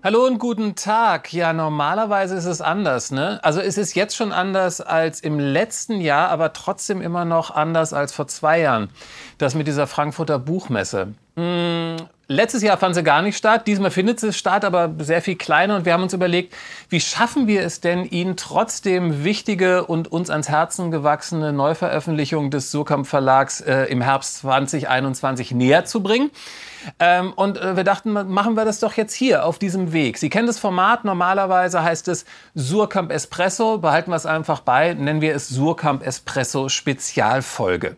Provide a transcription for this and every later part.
Hallo und guten Tag. Ja, normalerweise ist es anders, ne? Also es ist jetzt schon anders als im letzten Jahr, aber trotzdem immer noch anders als vor zwei Jahren. Das mit dieser Frankfurter Buchmesse. Hm, letztes Jahr fand sie gar nicht statt. Diesmal findet sie statt, aber sehr viel kleiner. Und wir haben uns überlegt, wie schaffen wir es denn, Ihnen trotzdem wichtige und uns ans Herzen gewachsene Neuveröffentlichung des Surkamp Verlags äh, im Herbst 2021 näher zu bringen? Ähm, und äh, wir dachten, machen wir das doch jetzt hier auf diesem Weg. Sie kennen das Format. Normalerweise heißt es Surkamp Espresso. Behalten wir es einfach bei. Nennen wir es Surkamp Espresso Spezialfolge.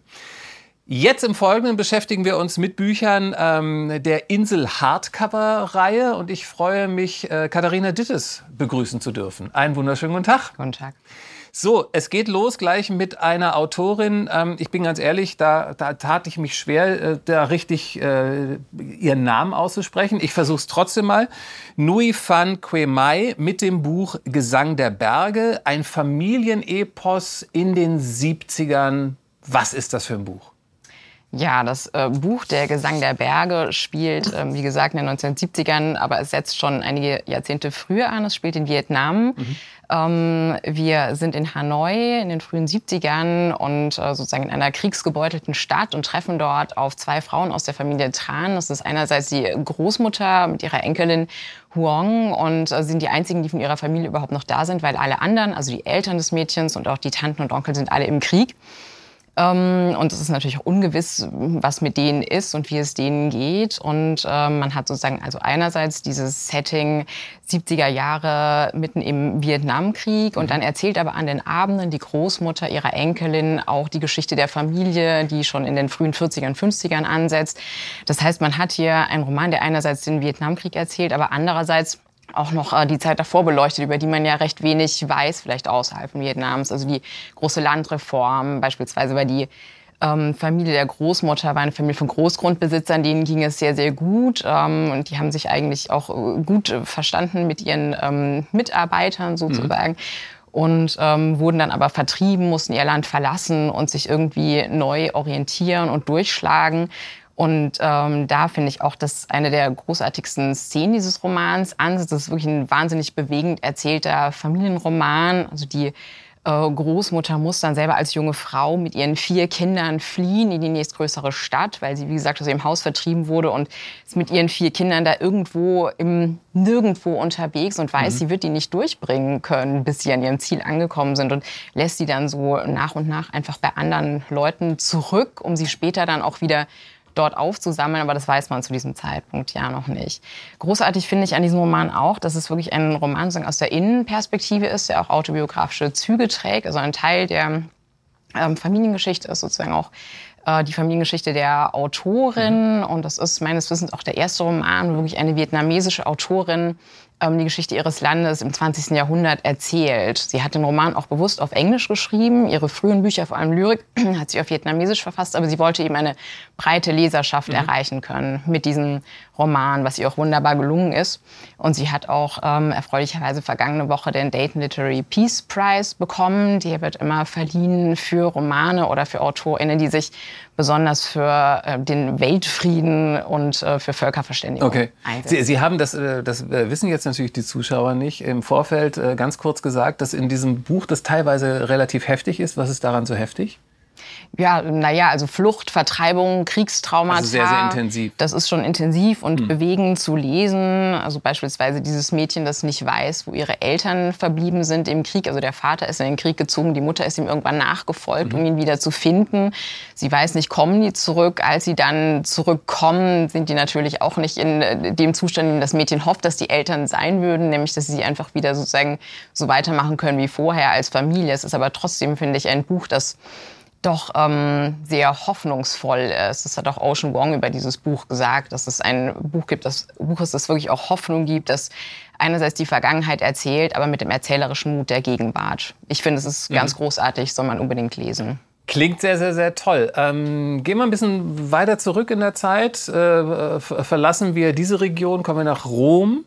Jetzt im Folgenden beschäftigen wir uns mit Büchern ähm, der Insel Hardcover-Reihe und ich freue mich, äh, Katharina Dittes begrüßen zu dürfen. Einen wunderschönen guten Tag. Guten Tag. So, es geht los gleich mit einer Autorin. Ähm, ich bin ganz ehrlich, da, da tat ich mich schwer, äh, da richtig äh, ihren Namen auszusprechen. Ich versuche es trotzdem mal. Nui Fan Kwe Mai mit dem Buch Gesang der Berge, ein Familienepos in den 70ern. Was ist das für ein Buch? Ja, das äh, Buch Der Gesang der Berge spielt, ähm, wie gesagt, in den 1970ern, aber es setzt schon einige Jahrzehnte früher an. Es spielt in Vietnam. Mhm. Ähm, wir sind in Hanoi in den frühen 70ern und äh, sozusagen in einer kriegsgebeutelten Stadt und treffen dort auf zwei Frauen aus der Familie Tran. Das ist einerseits die Großmutter mit ihrer Enkelin Huong und äh, sind die einzigen, die von ihrer Familie überhaupt noch da sind, weil alle anderen, also die Eltern des Mädchens und auch die Tanten und Onkel sind alle im Krieg. Ähm, und es ist natürlich auch ungewiss, was mit denen ist und wie es denen geht. Und ähm, man hat sozusagen also einerseits dieses Setting 70er Jahre mitten im Vietnamkrieg und mhm. dann erzählt aber an den Abenden die Großmutter ihrer Enkelin auch die Geschichte der Familie, die schon in den frühen 40ern, 50ern ansetzt. Das heißt, man hat hier einen Roman, der einerseits den Vietnamkrieg erzählt, aber andererseits auch noch äh, die Zeit davor beleuchtet, über die man ja recht wenig weiß, vielleicht außerhalb von Vietnams. Also die große Landreform, beispielsweise war die ähm, Familie der Großmutter war eine Familie von Großgrundbesitzern, denen ging es sehr, sehr gut. Ähm, und die haben sich eigentlich auch äh, gut verstanden mit ihren ähm, Mitarbeitern sozusagen. Mhm. Und ähm, wurden dann aber vertrieben, mussten ihr Land verlassen und sich irgendwie neu orientieren und durchschlagen. Und ähm, da finde ich auch, dass eine der großartigsten Szenen dieses Romans ansetzt. Das ist wirklich ein wahnsinnig bewegend erzählter Familienroman. Also die äh, Großmutter muss dann selber als junge Frau mit ihren vier Kindern fliehen in die nächstgrößere Stadt, weil sie, wie gesagt, aus ihrem Haus vertrieben wurde und ist mit ihren vier Kindern da irgendwo im Nirgendwo unterwegs und weiß, mhm. sie wird die nicht durchbringen können, bis sie an ihrem Ziel angekommen sind und lässt sie dann so nach und nach einfach bei anderen Leuten zurück, um sie später dann auch wieder dort aufzusammeln, aber das weiß man zu diesem Zeitpunkt ja noch nicht. Großartig finde ich an diesem Roman auch, dass es wirklich ein Roman aus der Innenperspektive ist, der auch autobiografische Züge trägt, also ein Teil der ähm, Familiengeschichte ist sozusagen auch äh, die Familiengeschichte der Autorin. Mhm. Und das ist meines Wissens auch der erste Roman, wo wirklich eine vietnamesische Autorin die Geschichte ihres Landes im 20. Jahrhundert erzählt. Sie hat den Roman auch bewusst auf Englisch geschrieben. Ihre frühen Bücher, vor allem Lyrik, hat sie auf Vietnamesisch verfasst. Aber sie wollte eben eine breite Leserschaft mhm. erreichen können mit diesem Roman, was ihr auch wunderbar gelungen ist. Und sie hat auch ähm, erfreulicherweise vergangene Woche den Dayton Literary Peace Prize bekommen. Der wird immer verliehen für Romane oder für AutorInnen, die sich besonders für äh, den Weltfrieden und äh, für Völkerverständigung okay. einsetzen. Sie, Sie haben das, äh, das äh, wissen jetzt natürlich die Zuschauer nicht, im Vorfeld äh, ganz kurz gesagt, dass in diesem Buch das teilweise relativ heftig ist. Was ist daran so heftig? Ja, naja, also Flucht, Vertreibung, Kriegstraumata. Also sehr, sehr intensiv. Das ist schon intensiv und hm. bewegend zu lesen. Also beispielsweise dieses Mädchen, das nicht weiß, wo ihre Eltern verblieben sind im Krieg. Also der Vater ist in den Krieg gezogen, die Mutter ist ihm irgendwann nachgefolgt, mhm. um ihn wieder zu finden. Sie weiß nicht, kommen die zurück. Als sie dann zurückkommen, sind die natürlich auch nicht in äh, dem Zustand, in dem das Mädchen hofft, dass die Eltern sein würden, nämlich dass sie einfach wieder sozusagen so weitermachen können wie vorher als Familie. Es ist aber trotzdem, finde ich, ein Buch, das doch ähm, sehr hoffnungsvoll ist. Das hat auch Ocean Wong über dieses Buch gesagt, dass es ein Buch gibt, das Buch ist, das wirklich auch Hoffnung gibt, das einerseits die Vergangenheit erzählt, aber mit dem erzählerischen Mut der Gegenwart. Ich finde, es ist mhm. ganz großartig, soll man unbedingt lesen. Klingt sehr, sehr, sehr toll. Ähm, gehen wir ein bisschen weiter zurück in der Zeit. Äh, verlassen wir diese Region, kommen wir nach Rom.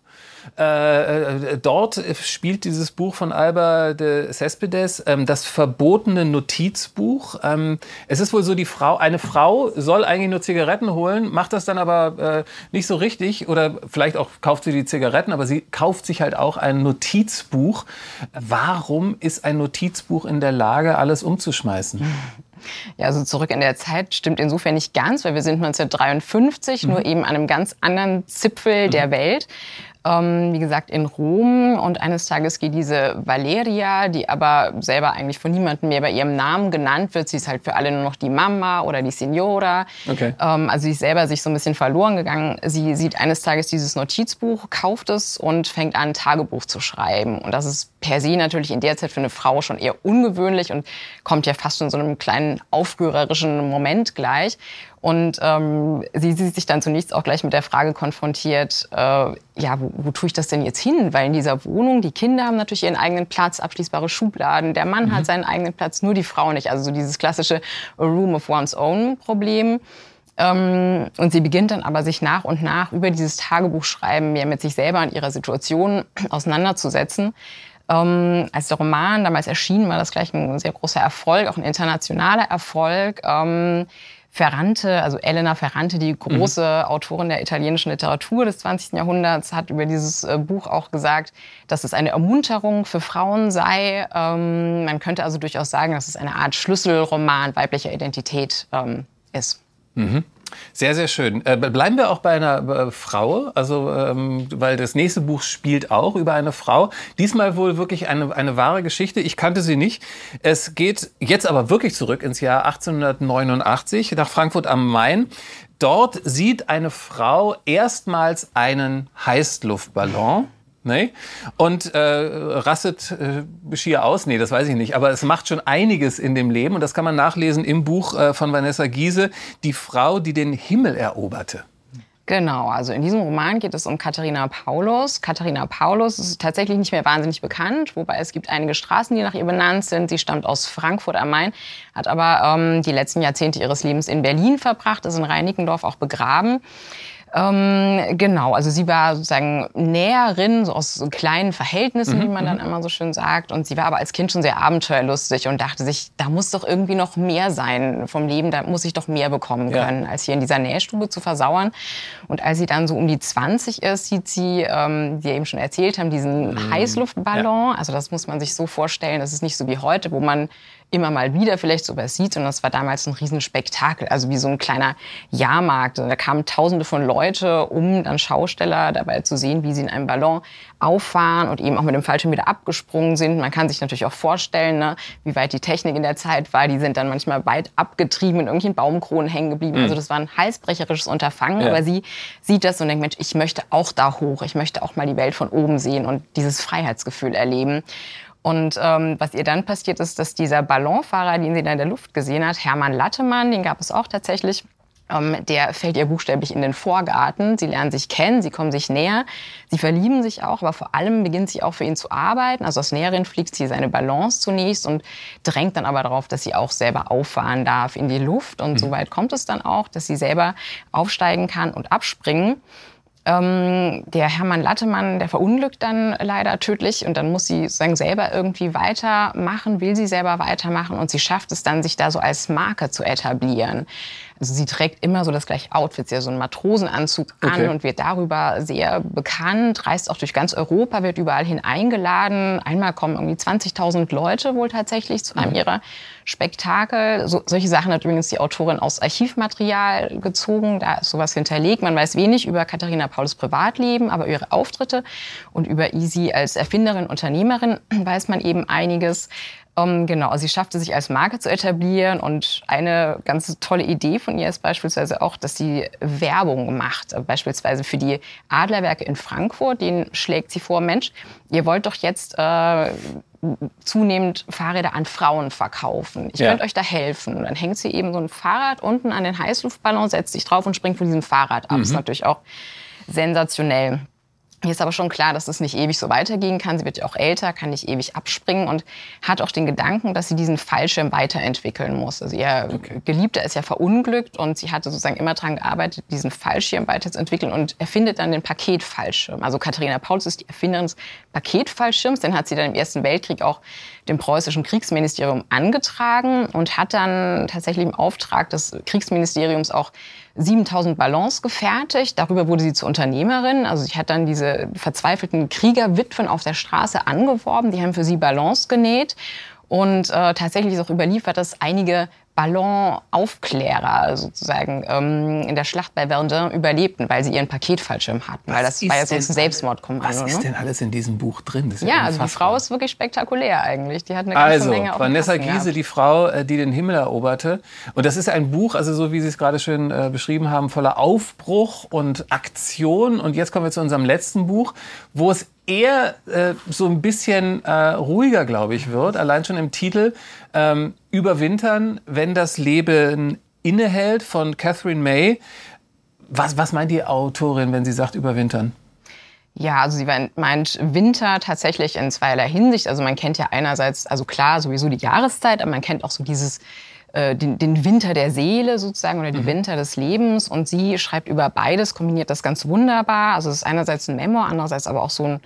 Äh, äh, dort spielt dieses Buch von Alba de Cespedes ähm, das verbotene Notizbuch. Ähm, es ist wohl so, die Frau, eine Frau soll eigentlich nur Zigaretten holen, macht das dann aber äh, nicht so richtig oder vielleicht auch kauft sie die Zigaretten, aber sie kauft sich halt auch ein Notizbuch. Warum ist ein Notizbuch in der Lage, alles umzuschmeißen? Ja, also zurück in der Zeit stimmt insofern nicht ganz, weil wir sind 1953, mhm. nur eben an einem ganz anderen Zipfel mhm. der Welt ähm, wie gesagt, in Rom. Und eines Tages geht diese Valeria, die aber selber eigentlich von niemandem mehr bei ihrem Namen genannt wird. Sie ist halt für alle nur noch die Mama oder die Signora. Okay. Ähm, also sie ist selber sich so ein bisschen verloren gegangen. Sie sieht eines Tages dieses Notizbuch, kauft es und fängt an, ein Tagebuch zu schreiben. Und das ist per se natürlich in der Zeit für eine Frau schon eher ungewöhnlich und kommt ja fast in so einem kleinen aufrührerischen Moment gleich. Und ähm, sie sieht sich dann zunächst auch gleich mit der Frage konfrontiert, äh, ja, wo, wo tue ich das denn jetzt hin? Weil in dieser Wohnung, die Kinder haben natürlich ihren eigenen Platz, abschließbare Schubladen, der Mann mhm. hat seinen eigenen Platz, nur die Frau nicht. Also so dieses klassische A Room of One's Own Problem. Ähm, und sie beginnt dann aber sich nach und nach über dieses Tagebuchschreiben mehr mit sich selber und ihrer Situation auseinanderzusetzen. Ähm, als der Roman damals erschien, war das gleich ein sehr großer Erfolg, auch ein internationaler Erfolg. Ähm, Ferrante, also Elena Ferrante, die große mhm. Autorin der italienischen Literatur des 20. Jahrhunderts, hat über dieses äh, Buch auch gesagt, dass es eine Ermunterung für Frauen sei. Ähm, man könnte also durchaus sagen, dass es eine Art Schlüsselroman weiblicher Identität ähm, ist. Mhm. Sehr, sehr schön. Äh, bleiben wir auch bei einer äh, Frau, also ähm, weil das nächste Buch spielt auch über eine Frau. Diesmal wohl wirklich eine, eine wahre Geschichte. Ich kannte sie nicht. Es geht jetzt aber wirklich zurück ins Jahr 1889 nach Frankfurt am Main. Dort sieht eine Frau erstmals einen Heißluftballon. Nee? Und äh, rastet äh, schier aus? Nee, das weiß ich nicht. Aber es macht schon einiges in dem Leben und das kann man nachlesen im Buch äh, von Vanessa Giese, Die Frau, die den Himmel eroberte. Genau, also in diesem Roman geht es um Katharina Paulus. Katharina Paulus ist tatsächlich nicht mehr wahnsinnig bekannt, wobei es gibt einige Straßen, die nach ihr benannt sind. Sie stammt aus Frankfurt am Main, hat aber ähm, die letzten Jahrzehnte ihres Lebens in Berlin verbracht, ist in Reinickendorf auch begraben. Ähm, genau, also sie war sozusagen Näherin, so aus so kleinen Verhältnissen, mhm. wie man dann mhm. immer so schön sagt. Und sie war aber als Kind schon sehr abenteuerlustig und dachte sich, da muss doch irgendwie noch mehr sein vom Leben, da muss ich doch mehr bekommen können, ja. als hier in dieser Nähstube zu versauern. Und als sie dann so um die 20 ist, sieht sie, ähm, wie wir eben schon erzählt haben, diesen mhm. Heißluftballon. Ja. Also das muss man sich so vorstellen, das ist nicht so wie heute, wo man immer mal wieder vielleicht sowas sieht. Und das war damals ein Riesenspektakel, also wie so ein kleiner Jahrmarkt. Und da kamen tausende von Leute, um dann Schausteller dabei zu sehen, wie sie in einem Ballon auffahren und eben auch mit dem Fallschirm wieder abgesprungen sind. Man kann sich natürlich auch vorstellen, ne, wie weit die Technik in der Zeit war. Die sind dann manchmal weit abgetrieben, in irgendwelchen Baumkronen hängen geblieben. Mhm. Also das war ein halsbrecherisches Unterfangen. Ja. Aber sie sieht das und denkt, Mensch, ich möchte auch da hoch. Ich möchte auch mal die Welt von oben sehen und dieses Freiheitsgefühl erleben. Und ähm, was ihr dann passiert ist, dass dieser Ballonfahrer, den sie da in der Luft gesehen hat, Hermann Lattemann, den gab es auch tatsächlich, ähm, der fällt ihr buchstäblich in den Vorgarten. Sie lernen sich kennen, sie kommen sich näher, sie verlieben sich auch, aber vor allem beginnt sie auch für ihn zu arbeiten. Also aus Näherin fliegt sie seine Balance zunächst und drängt dann aber darauf, dass sie auch selber auffahren darf in die Luft. Und mhm. so weit kommt es dann auch, dass sie selber aufsteigen kann und abspringen. Ähm, der Hermann Lattemann, der verunglückt dann leider tödlich und dann muss sie sozusagen selber irgendwie weitermachen, will sie selber weitermachen und sie schafft es dann, sich da so als Marke zu etablieren. Also sie trägt immer so das gleiche Outfit, sie hat so einen Matrosenanzug okay. an und wird darüber sehr bekannt, reist auch durch ganz Europa, wird überall hin eingeladen. Einmal kommen irgendwie 20.000 Leute wohl tatsächlich zu einem mhm. ihrer Spektakel. So, solche Sachen hat übrigens die Autorin aus Archivmaterial gezogen. Da ist sowas hinterlegt. Man weiß wenig über Katharina Paulus Privatleben, aber ihre Auftritte und über Isi als Erfinderin, Unternehmerin weiß man eben einiges. Um, genau, sie schaffte sich als Marke zu etablieren und eine ganz tolle Idee von ihr ist beispielsweise auch, dass sie Werbung macht. Beispielsweise für die Adlerwerke in Frankfurt, denen schlägt sie vor, Mensch, ihr wollt doch jetzt äh, zunehmend Fahrräder an Frauen verkaufen. Ich ja. könnte euch da helfen. Und dann hängt sie eben so ein Fahrrad unten an den Heißluftballon, setzt sich drauf und springt von diesem Fahrrad ab. Mhm. Das ist natürlich auch sensationell. Mir ist aber schon klar, dass es nicht ewig so weitergehen kann. Sie wird ja auch älter, kann nicht ewig abspringen und hat auch den Gedanken, dass sie diesen Fallschirm weiterentwickeln muss. Also ihr okay. Geliebter ist ja verunglückt und sie hatte sozusagen immer daran gearbeitet, diesen Fallschirm weiterzuentwickeln und erfindet dann den Paketfallschirm. Also Katharina Pauls ist die Erfinderin des Paketfallschirms. Den hat sie dann im Ersten Weltkrieg auch dem preußischen Kriegsministerium angetragen und hat dann tatsächlich im Auftrag des Kriegsministeriums auch 7000 Ballons gefertigt. Darüber wurde sie zur Unternehmerin. Also sie hat dann diese verzweifelten Kriegerwitwen auf der Straße angeworben. Die haben für sie Ballons genäht. Und äh, tatsächlich ist auch überliefert, dass einige Ballonaufklärer sozusagen ähm, in der Schlacht bei Verdun überlebten, weil sie ihren Paketfallschirm hatten. Was weil das war ja so ein Selbstmordkommando. Was ist ne? denn alles in diesem Buch drin? ja, ja also die Frau ist wirklich spektakulär eigentlich. Die hat eine ganze also, Menge auf Vanessa Giese, gehabt. die Frau, äh, die den Himmel eroberte. Und das ist ein Buch, also so wie Sie es gerade schön äh, beschrieben haben, voller Aufbruch und Aktion. Und jetzt kommen wir zu unserem letzten Buch, wo es eher äh, so ein bisschen äh, ruhiger, glaube ich, wird, allein schon im Titel, ähm, Überwintern, wenn das Leben innehält von Catherine May. Was, was meint die Autorin, wenn sie sagt Überwintern? Ja, also sie meint Winter tatsächlich in zweierlei Hinsicht. Also man kennt ja einerseits, also klar, sowieso die Jahreszeit, aber man kennt auch so dieses äh, den, den, Winter der Seele sozusagen oder die mhm. Winter des Lebens. Und sie schreibt über beides, kombiniert das ganz wunderbar. Also es ist einerseits ein Memoir, andererseits aber auch so ein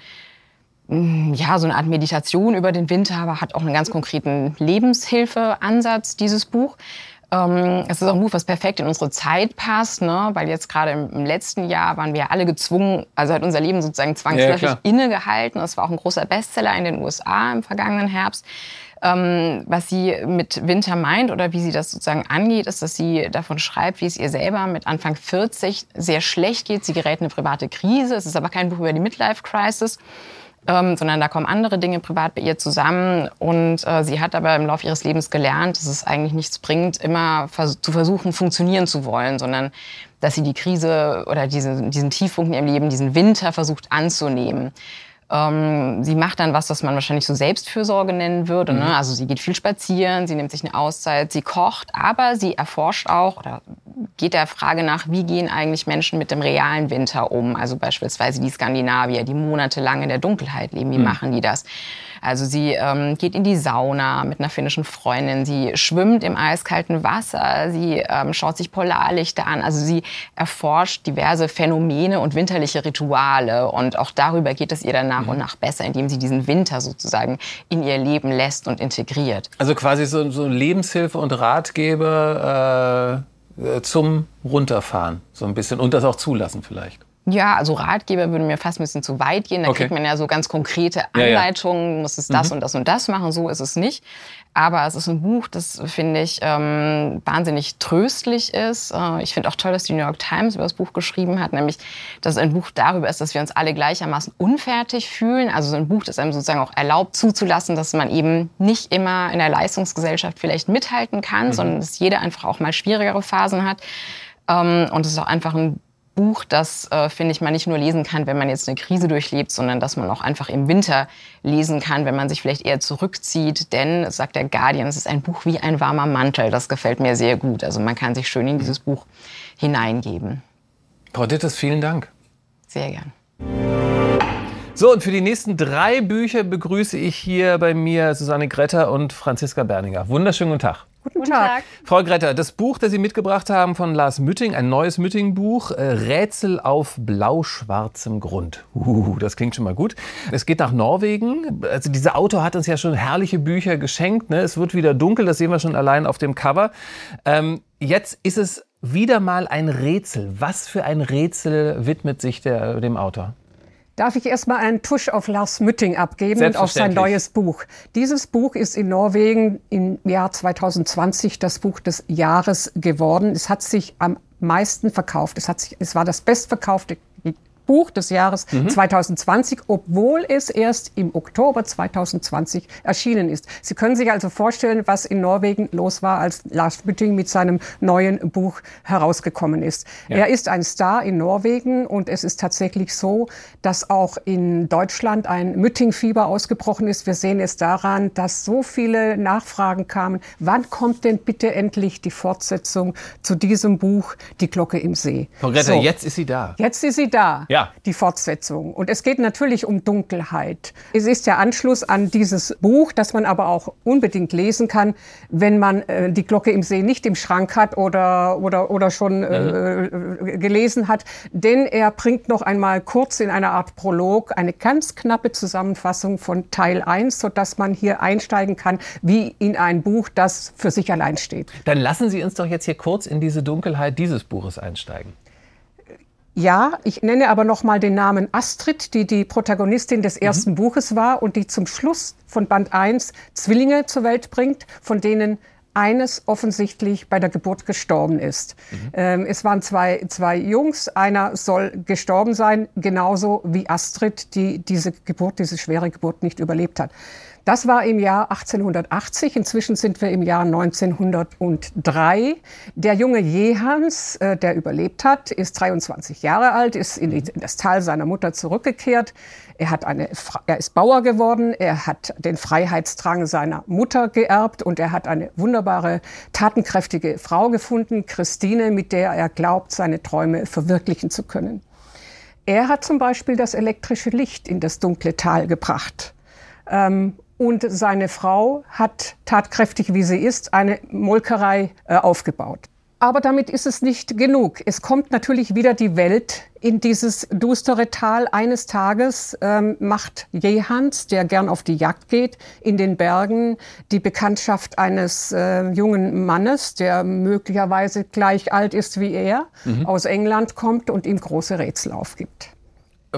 mm, ja, so eine Art Meditation über den Winter, aber hat auch einen ganz konkreten Lebenshilfeansatz, dieses Buch. Ähm, es ist auch ein Buch, was perfekt in unsere Zeit passt, ne? weil jetzt gerade im, im, letzten Jahr waren wir alle gezwungen, also hat unser Leben sozusagen zwangsläufig ja, innegehalten. Es war auch ein großer Bestseller in den USA im vergangenen Herbst. Ähm, was sie mit Winter meint oder wie sie das sozusagen angeht, ist, dass sie davon schreibt, wie es ihr selber mit Anfang 40 sehr schlecht geht. Sie gerät in eine private Krise. Es ist aber kein Buch über die Midlife-Crisis. Ähm, sondern da kommen andere Dinge privat bei ihr zusammen. Und äh, sie hat aber im Laufe ihres Lebens gelernt, dass es eigentlich nichts bringt, immer vers zu versuchen, funktionieren zu wollen, sondern dass sie die Krise oder diese, diesen Tiefpunkt in ihrem Leben, diesen Winter versucht anzunehmen. Ähm, sie macht dann was, was man wahrscheinlich so Selbstfürsorge nennen würde. Ne? Mhm. Also sie geht viel spazieren, sie nimmt sich eine Auszeit, sie kocht, aber sie erforscht auch oder geht der Frage nach, wie gehen eigentlich Menschen mit dem realen Winter um? Also beispielsweise die Skandinavier, die monatelang in der Dunkelheit leben, wie mhm. machen die das? Also sie ähm, geht in die Sauna mit einer finnischen Freundin, sie schwimmt im eiskalten Wasser, sie ähm, schaut sich Polarlichter an, also sie erforscht diverse Phänomene und winterliche Rituale und auch darüber geht es ihr dann nach mhm. und nach besser, indem sie diesen Winter sozusagen in ihr Leben lässt und integriert. Also quasi so, so Lebenshilfe und Ratgeber äh, zum Runterfahren so ein bisschen und das auch zulassen vielleicht. Ja, also Ratgeber würde mir fast ein bisschen zu weit gehen. Da okay. kriegt man ja so ganz konkrete Anleitungen, ja, ja. muss es das mhm. und das und das machen. So ist es nicht. Aber es ist ein Buch, das, finde ich, ähm, wahnsinnig tröstlich ist. Äh, ich finde auch toll, dass die New York Times über das Buch geschrieben hat, nämlich, dass es ein Buch darüber ist, dass wir uns alle gleichermaßen unfertig fühlen. Also so ein Buch, das einem sozusagen auch erlaubt zuzulassen, dass man eben nicht immer in der Leistungsgesellschaft vielleicht mithalten kann, mhm. sondern dass jeder einfach auch mal schwierigere Phasen hat. Ähm, und es ist auch einfach ein Buch, das, äh, finde ich, man nicht nur lesen kann, wenn man jetzt eine Krise durchlebt, sondern dass man auch einfach im Winter lesen kann, wenn man sich vielleicht eher zurückzieht. Denn, sagt der Guardian, es ist ein Buch wie ein warmer Mantel. Das gefällt mir sehr gut. Also man kann sich schön in dieses Buch hineingeben. Frau Dittes, vielen Dank. Sehr gern. So, und für die nächsten drei Bücher begrüße ich hier bei mir Susanne Gretter und Franziska Berninger. Wunderschönen guten Tag. Guten Tag. Frau Gretter, das Buch, das Sie mitgebracht haben von Lars Mütting, ein neues Mütting-Buch, äh, Rätsel auf blau-schwarzem Grund. Uh, das klingt schon mal gut. Es geht nach Norwegen. Also dieser Autor hat uns ja schon herrliche Bücher geschenkt. Ne? Es wird wieder dunkel, das sehen wir schon allein auf dem Cover. Ähm, jetzt ist es wieder mal ein Rätsel. Was für ein Rätsel widmet sich der, dem Autor? Darf ich erstmal einen Tusch auf Lars Mütting abgeben und auf sein neues Buch? Dieses Buch ist in Norwegen im Jahr 2020 das Buch des Jahres geworden. Es hat sich am meisten verkauft. Es, hat sich, es war das bestverkaufte Buch des Jahres mhm. 2020, obwohl es erst im Oktober 2020 erschienen ist. Sie können sich also vorstellen, was in Norwegen los war, als Lars Mütting mit seinem neuen Buch herausgekommen ist. Ja. Er ist ein Star in Norwegen und es ist tatsächlich so, dass auch in Deutschland ein Mütting-Fieber ausgebrochen ist. Wir sehen es daran, dass so viele Nachfragen kamen. Wann kommt denn bitte endlich die Fortsetzung zu diesem Buch Die Glocke im See? Frau Greta, so. jetzt ist sie da. Jetzt ist sie da. Ja. Ja. Die Fortsetzung. Und es geht natürlich um Dunkelheit. Es ist der Anschluss an dieses Buch, das man aber auch unbedingt lesen kann, wenn man äh, die Glocke im See nicht im Schrank hat oder, oder, oder schon äh, mhm. gelesen hat. Denn er bringt noch einmal kurz in einer Art Prolog eine ganz knappe Zusammenfassung von Teil 1, sodass man hier einsteigen kann, wie in ein Buch, das für sich allein steht. Dann lassen Sie uns doch jetzt hier kurz in diese Dunkelheit dieses Buches einsteigen. Ja, ich nenne aber noch mal den Namen Astrid, die die Protagonistin des ersten mhm. Buches war und die zum Schluss von Band 1 Zwillinge zur Welt bringt, von denen eines offensichtlich bei der Geburt gestorben ist. Mhm. Ähm, es waren zwei, zwei Jungs, einer soll gestorben sein, genauso wie Astrid, die diese Geburt, diese schwere Geburt nicht überlebt hat. Das war im Jahr 1880. Inzwischen sind wir im Jahr 1903. Der junge Jehans, äh, der überlebt hat, ist 23 Jahre alt, ist in, die, in, das Tal seiner Mutter zurückgekehrt. Er, hat eine, er ist Bauer geworden, er hat den Freiheitsdrang seiner Mutter geerbt und er hat eine wunderbare, tatenkräftige Frau gefunden, Christine, mit der er glaubt, seine Träume verwirklichen zu können. Er hat zum Beispiel das elektrische Licht in das dunkle Tal gebracht. Ähm, und seine Frau hat, tatkräftig wie sie ist, eine Molkerei äh, aufgebaut. Aber damit ist es nicht genug. Es kommt natürlich wieder die Welt in dieses düstere Tal. Eines Tages ähm, macht Jehans, der gern auf die Jagd geht, in den Bergen die Bekanntschaft eines äh, jungen Mannes, der möglicherweise gleich alt ist wie er, mhm. aus England kommt und ihm große Rätsel aufgibt.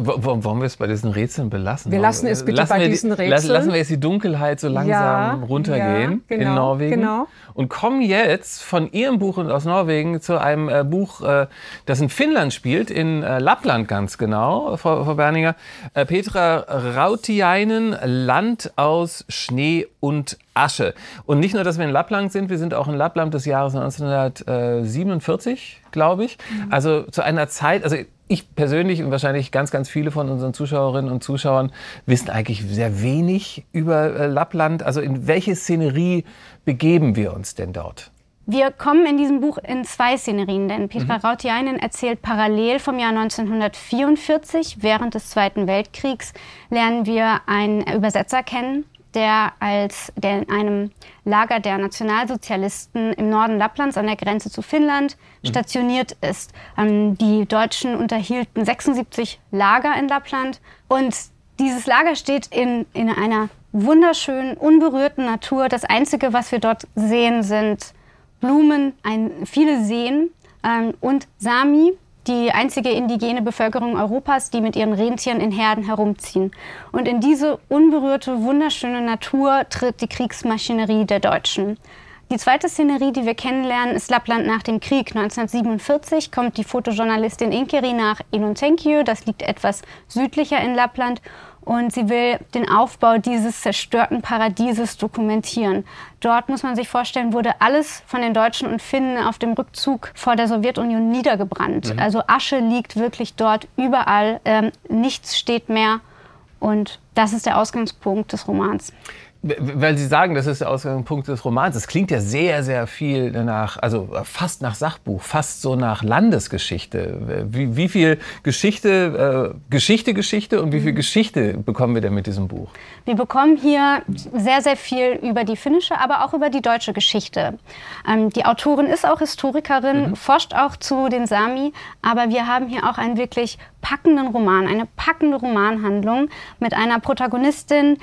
Wollen wir es bei diesen Rätseln belassen? Wir lassen es bitte lassen bei diesen Rätseln. Lassen wir jetzt die Dunkelheit so langsam ja, runtergehen ja, genau, in Norwegen. Genau. Und kommen jetzt von Ihrem Buch und aus Norwegen zu einem äh, Buch, äh, das in Finnland spielt, in äh, Lappland ganz genau, Frau, Frau Berninger. Äh, Petra Rautiainen, Land aus Schnee und Asche. Und nicht nur, dass wir in Lappland sind, wir sind auch in Lappland des Jahres 1947, glaube ich. Mhm. Also zu einer Zeit, also ich persönlich und wahrscheinlich ganz, ganz viele von unseren Zuschauerinnen und Zuschauern wissen eigentlich sehr wenig über äh, Lappland. Also in welche Szenerie begeben wir uns denn dort? Wir kommen in diesem Buch in zwei Szenerien, denn Petra mhm. Rautiainen erzählt parallel vom Jahr 1944. Während des Zweiten Weltkriegs lernen wir einen Übersetzer kennen, der als der in einem Lager der Nationalsozialisten im Norden Lapplands an der Grenze zu Finnland mhm. stationiert ist. Ähm, die Deutschen unterhielten 76 Lager in Lappland und dieses Lager steht in, in einer wunderschönen, unberührten Natur. Das Einzige, was wir dort sehen, sind Blumen, ein, viele Seen ähm, und Sami, die einzige indigene Bevölkerung Europas, die mit ihren Rentieren in Herden herumziehen. Und in diese unberührte, wunderschöne Natur tritt die Kriegsmaschinerie der Deutschen. Die zweite Szenerie, die wir kennenlernen, ist Lappland nach dem Krieg. 1947 kommt die Fotojournalistin Inkeri nach Inontenkio, das liegt etwas südlicher in Lappland, und sie will den Aufbau dieses zerstörten Paradieses dokumentieren. Dort muss man sich vorstellen, wurde alles von den Deutschen und Finnen auf dem Rückzug vor der Sowjetunion niedergebrannt. Mhm. Also Asche liegt wirklich dort überall, ähm, nichts steht mehr und das ist der Ausgangspunkt des Romans. Weil Sie sagen, das ist der Ausgangspunkt des Romans. Es klingt ja sehr, sehr viel nach, also fast nach Sachbuch, fast so nach Landesgeschichte. Wie, wie viel Geschichte, äh, Geschichte, Geschichte und wie viel mhm. Geschichte bekommen wir denn mit diesem Buch? Wir bekommen hier sehr, sehr viel über die finnische, aber auch über die deutsche Geschichte. Ähm, die Autorin ist auch Historikerin, mhm. forscht auch zu den Sami, aber wir haben hier auch einen wirklich packenden Roman, eine packende Romanhandlung mit einer Protagonistin,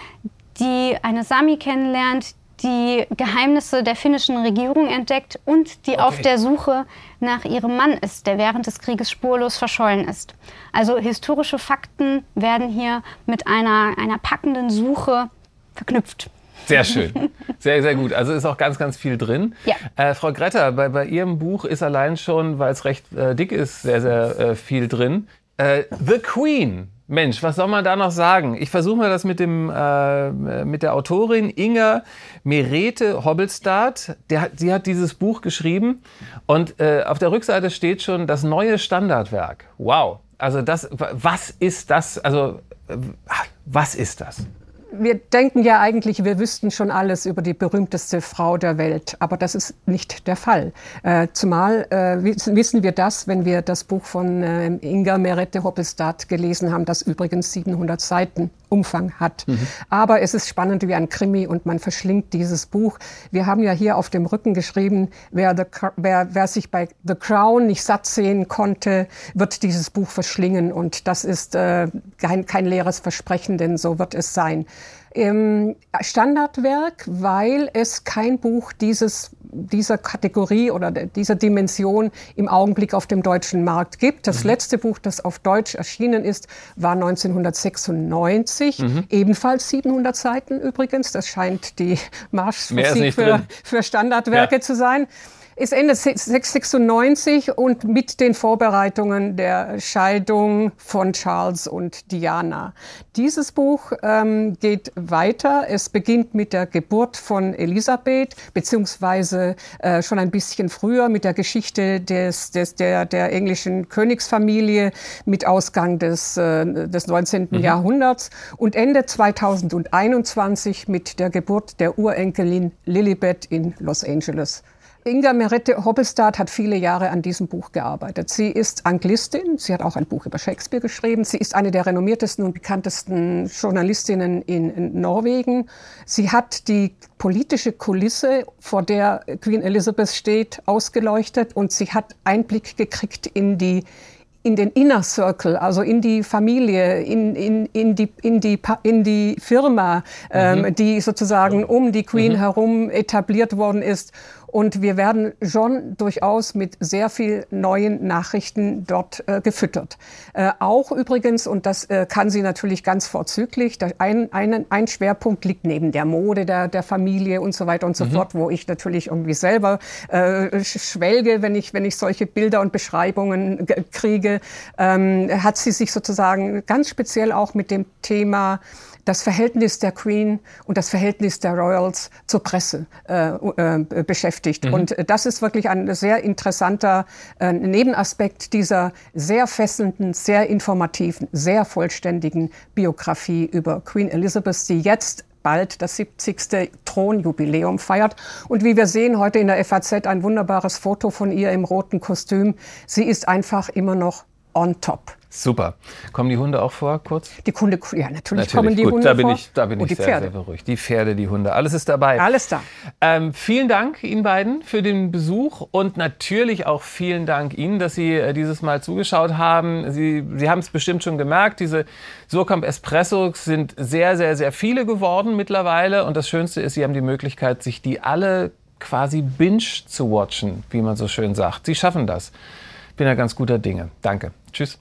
die eine Sami kennenlernt, die Geheimnisse der finnischen Regierung entdeckt und die okay. auf der Suche nach ihrem Mann ist, der während des Krieges spurlos verschollen ist. Also historische Fakten werden hier mit einer, einer packenden Suche verknüpft. Sehr schön. Sehr, sehr gut. Also ist auch ganz, ganz viel drin. Ja. Äh, Frau Gretter, bei, bei Ihrem Buch ist allein schon, weil es recht äh, dick ist, sehr, sehr äh, viel drin. Äh, The Queen Mensch, was soll man da noch sagen? Ich versuche mal das mit, dem, äh, mit der Autorin Inga Merete Hobbelstadt. Der, sie hat dieses Buch geschrieben und äh, auf der Rückseite steht schon das neue Standardwerk. Wow. Also das, was ist das? Also was ist das? Wir denken ja eigentlich, wir wüssten schon alles über die berühmteste Frau der Welt, aber das ist nicht der Fall. Äh, zumal äh, wissen wir das, wenn wir das Buch von äh, Inga Merete Hoppestad gelesen haben, das übrigens 700 Seiten Umfang hat. Mhm. Aber es ist spannend wie ein Krimi und man verschlingt dieses Buch. Wir haben ja hier auf dem Rücken geschrieben, wer, the, wer, wer sich bei The Crown nicht satt sehen konnte, wird dieses Buch verschlingen und das ist äh, kein, kein leeres Versprechen, denn so wird es sein. Standardwerk, weil es kein Buch dieses, dieser Kategorie oder dieser Dimension im Augenblick auf dem deutschen Markt gibt. Das mhm. letzte Buch, das auf Deutsch erschienen ist, war 1996, mhm. ebenfalls 700 Seiten übrigens. Das scheint die Marschmusik für, für Standardwerke ja. zu sein ist Ende 696 und mit den Vorbereitungen der Scheidung von Charles und Diana. Dieses Buch ähm, geht weiter. Es beginnt mit der Geburt von Elisabeth, beziehungsweise äh, schon ein bisschen früher mit der Geschichte des, des, der, der englischen Königsfamilie mit Ausgang des, äh, des 19. Mhm. Jahrhunderts und Ende 2021 mit der Geburt der Urenkelin Lilibet in Los Angeles. Inga Merette Hobbelstad hat viele Jahre an diesem Buch gearbeitet. Sie ist Anglistin, sie hat auch ein Buch über Shakespeare geschrieben. Sie ist eine der renommiertesten und bekanntesten Journalistinnen in, in Norwegen. Sie hat die politische Kulisse, vor der Queen Elizabeth steht, ausgeleuchtet und sie hat Einblick gekriegt in die in den Inner Circle, also in die Familie, in, in, in, die, in, die, in die Firma, ähm, mhm. die sozusagen um die Queen mhm. herum etabliert worden ist. Und wir werden schon durchaus mit sehr viel neuen Nachrichten dort äh, gefüttert. Äh, auch übrigens, und das äh, kann sie natürlich ganz vorzüglich, ein, ein, ein Schwerpunkt liegt neben der Mode der, der Familie und so weiter und so mhm. fort, wo ich natürlich irgendwie selber äh, schwelge, wenn ich, wenn ich solche Bilder und Beschreibungen kriege, ähm, hat sie sich sozusagen ganz speziell auch mit dem Thema das Verhältnis der Queen und das Verhältnis der Royals zur Presse äh, äh, beschäftigt. Mhm. Und das ist wirklich ein sehr interessanter äh, Nebenaspekt dieser sehr fesselnden, sehr informativen, sehr vollständigen Biografie über Queen Elizabeth, die jetzt bald das 70. Thronjubiläum feiert. Und wie wir sehen heute in der FAZ ein wunderbares Foto von ihr im roten Kostüm. Sie ist einfach immer noch on top. Super. Kommen die Hunde auch vor, kurz? Die Hunde, ja, natürlich, natürlich kommen die Gut, Hunde da bin vor. Ich, da bin Und ich sehr, sehr beruhigt. Die Pferde, die Hunde, alles ist dabei. Alles da. Ähm, vielen Dank Ihnen beiden für den Besuch und natürlich auch vielen Dank Ihnen, dass Sie äh, dieses Mal zugeschaut haben. Sie, Sie haben es bestimmt schon gemerkt, diese Surkamp Espressos sind sehr, sehr, sehr viele geworden mittlerweile. Und das Schönste ist, Sie haben die Möglichkeit, sich die alle quasi binge zu watchen, wie man so schön sagt. Sie schaffen das bin da ganz guter Dinge. Danke. Tschüss.